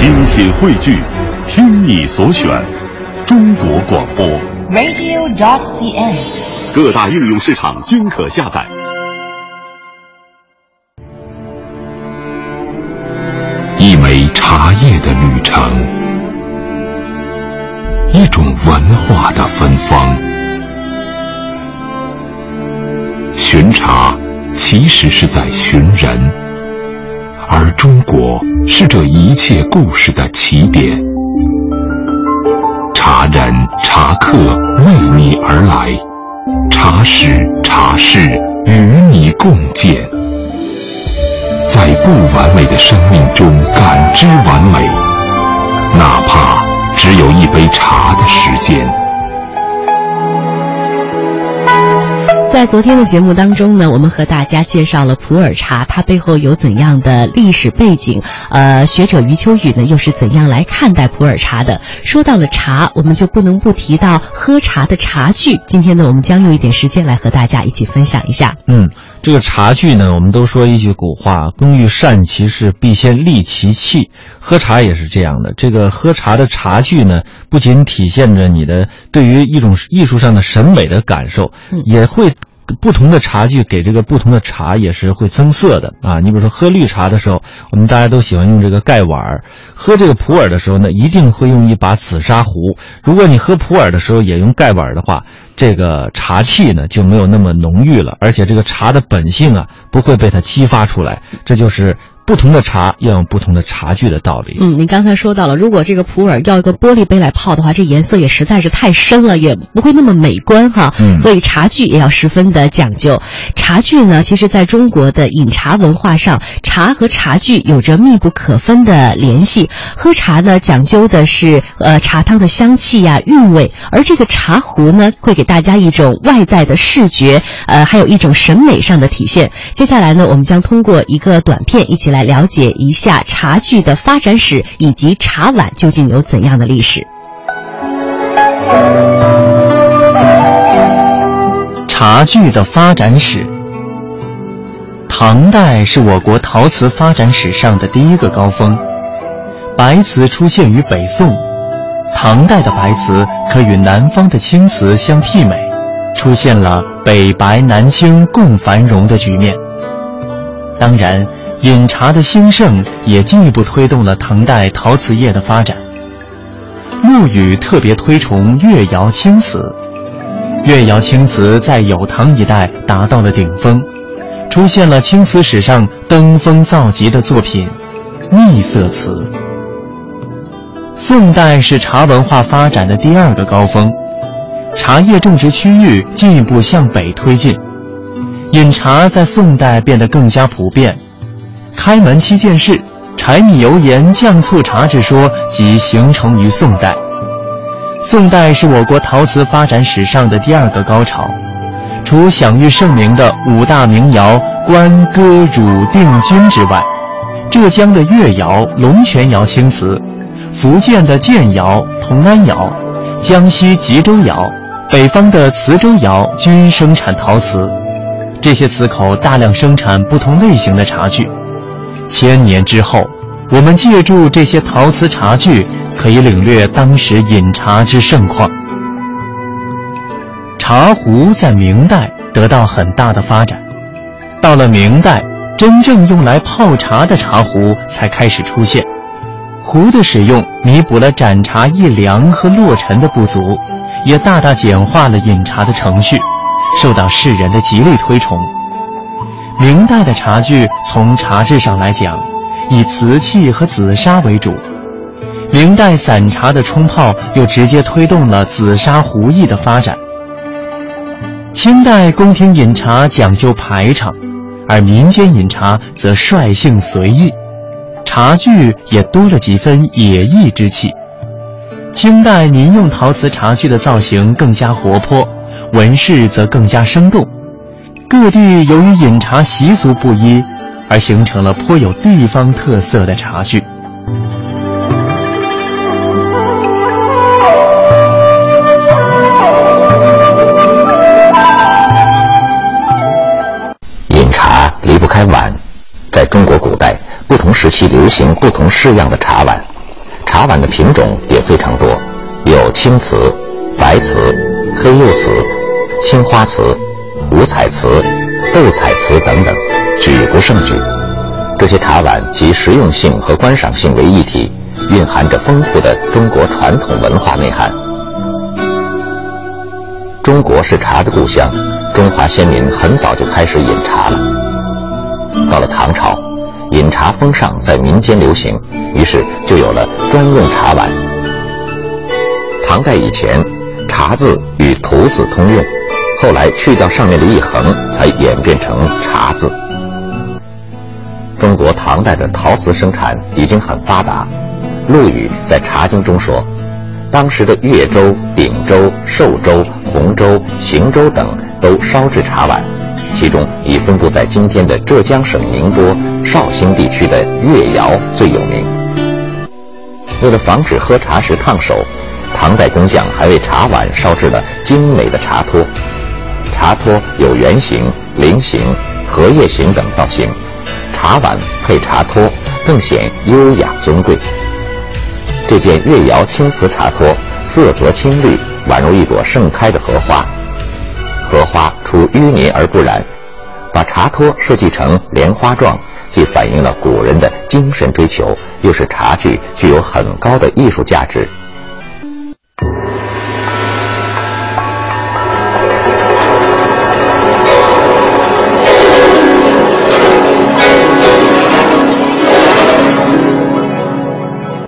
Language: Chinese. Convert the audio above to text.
精品汇聚，听你所选，中国广播。radio.cn。各大应用市场均可下载。一枚茶叶的旅程，一种文化的芬芳。寻茶其实是在寻人，而中国是这一切故事的起点。茶人茶客为你而来，茶史茶事与你共建。在不完美的生命中感知完美，哪怕只有一杯茶的时间。在昨天的节目当中呢，我们和大家介绍了普洱茶，它背后有怎样的历史背景？呃，学者余秋雨呢又是怎样来看待普洱茶的？说到了茶，我们就不能不提到喝茶的茶具。今天呢，我们将用一点时间来和大家一起分享一下。嗯，这个茶具呢，我们都说一句古话：“工欲善其事，必先利其器。”喝茶也是这样的。这个喝茶的茶具呢，不仅体现着你的对于一种艺术上的审美的感受，嗯也会。不同的茶具给这个不同的茶也是会增色的啊！你比如说喝绿茶的时候，我们大家都喜欢用这个盖碗儿；喝这个普洱的时候呢，一定会用一把紫砂壶。如果你喝普洱的时候也用盖碗的话，这个茶气呢就没有那么浓郁了，而且这个茶的本性啊不会被它激发出来。这就是不同的茶要用不同的茶具的道理。嗯，您刚才说到了，如果这个普洱要一个玻璃杯来泡的话，这颜色也实在是太深了，也不会那么美观哈。嗯所以茶具也要十分的讲究。茶具呢，其实在中国的饮茶文化上，茶和茶具有着密不可分的联系。喝茶呢，讲究的是呃茶汤的香气呀、韵味，而这个茶壶呢，会给大家一种外在的视觉，呃，还有一种审美上的体现。接下来呢，我们将通过一个短片，一起来了解一下茶具的发展史以及茶碗究竟有怎样的历史。茶具的发展史。唐代是我国陶瓷发展史上的第一个高峰，白瓷出现于北宋。唐代的白瓷可与南方的青瓷相媲美，出现了北白南青共繁荣的局面。当然，饮茶的兴盛也进一步推动了唐代陶瓷业的发展。陆羽特别推崇越窑青瓷，越窑青瓷在有唐一代达到了顶峰，出现了青瓷史上登峰造极的作品——秘色瓷。宋代是茶文化发展的第二个高峰，茶叶种植区域进一步向北推进，饮茶在宋代变得更加普遍。开门七件事、柴米油盐酱醋茶之说即形成于宋代。宋代是我国陶瓷发展史上的第二个高潮，除享誉盛名的五大名窑关、哥、汝、定、钧之外，浙江的越窑、龙泉窑青瓷，福建的建窑、同安窑，江西吉州窑，北方的磁州窑均生产陶瓷。这些瓷口大量生产不同类型的茶具。千年之后，我们借助这些陶瓷茶具，可以领略当时饮茶之盛况。茶壶在明代得到很大的发展，到了明代，真正用来泡茶的茶壶才开始出现。壶的使用弥补了盏茶易凉和落尘的不足，也大大简化了饮茶的程序，受到世人的极力推崇。明代的茶具从茶质上来讲，以瓷器和紫砂为主。明代散茶的冲泡又直接推动了紫砂壶艺的发展。清代宫廷饮茶讲究排场，而民间饮茶则率性随意，茶具也多了几分野逸之气。清代民用陶瓷茶具的造型更加活泼，纹饰则更加生动。各地由于饮茶习俗不一，而形成了颇有地方特色的茶具。饮茶离不开碗，在中国古代，不同时期流行不同式样的茶碗。茶碗的品种也非常多，有青瓷、白瓷、黑釉瓷、青花瓷、五彩瓷、斗彩瓷等等，举不胜举。这些茶碗集实用性和观赏性为一体，蕴含着丰富的中国传统文化内涵。中国是茶的故乡，中华先民很早就开始饮茶了。到了唐朝，饮茶风尚在民间流行，于是就有了专用茶碗。唐代以前，茶字与图字通用，后来去掉上面的一横，才演变成茶字。中国唐代的陶瓷生产已经很发达。陆羽在《茶经》中说，当时的越州、鼎州、寿州、洪州、邢州等都烧制茶碗，其中以分布在今天的浙江省宁波、绍兴地区的越窑最有名。为了防止喝茶时烫手，唐代工匠还为茶碗烧制了精美的茶托。茶托有圆形、菱形、荷叶形等造型。茶碗配茶托，更显优雅尊贵。这件越窑青瓷茶托，色泽青绿，宛如一朵盛开的荷花。荷花出淤泥而不染，把茶托设计成莲花状，既反映了古人的精神追求，又使茶具具有很高的艺术价值。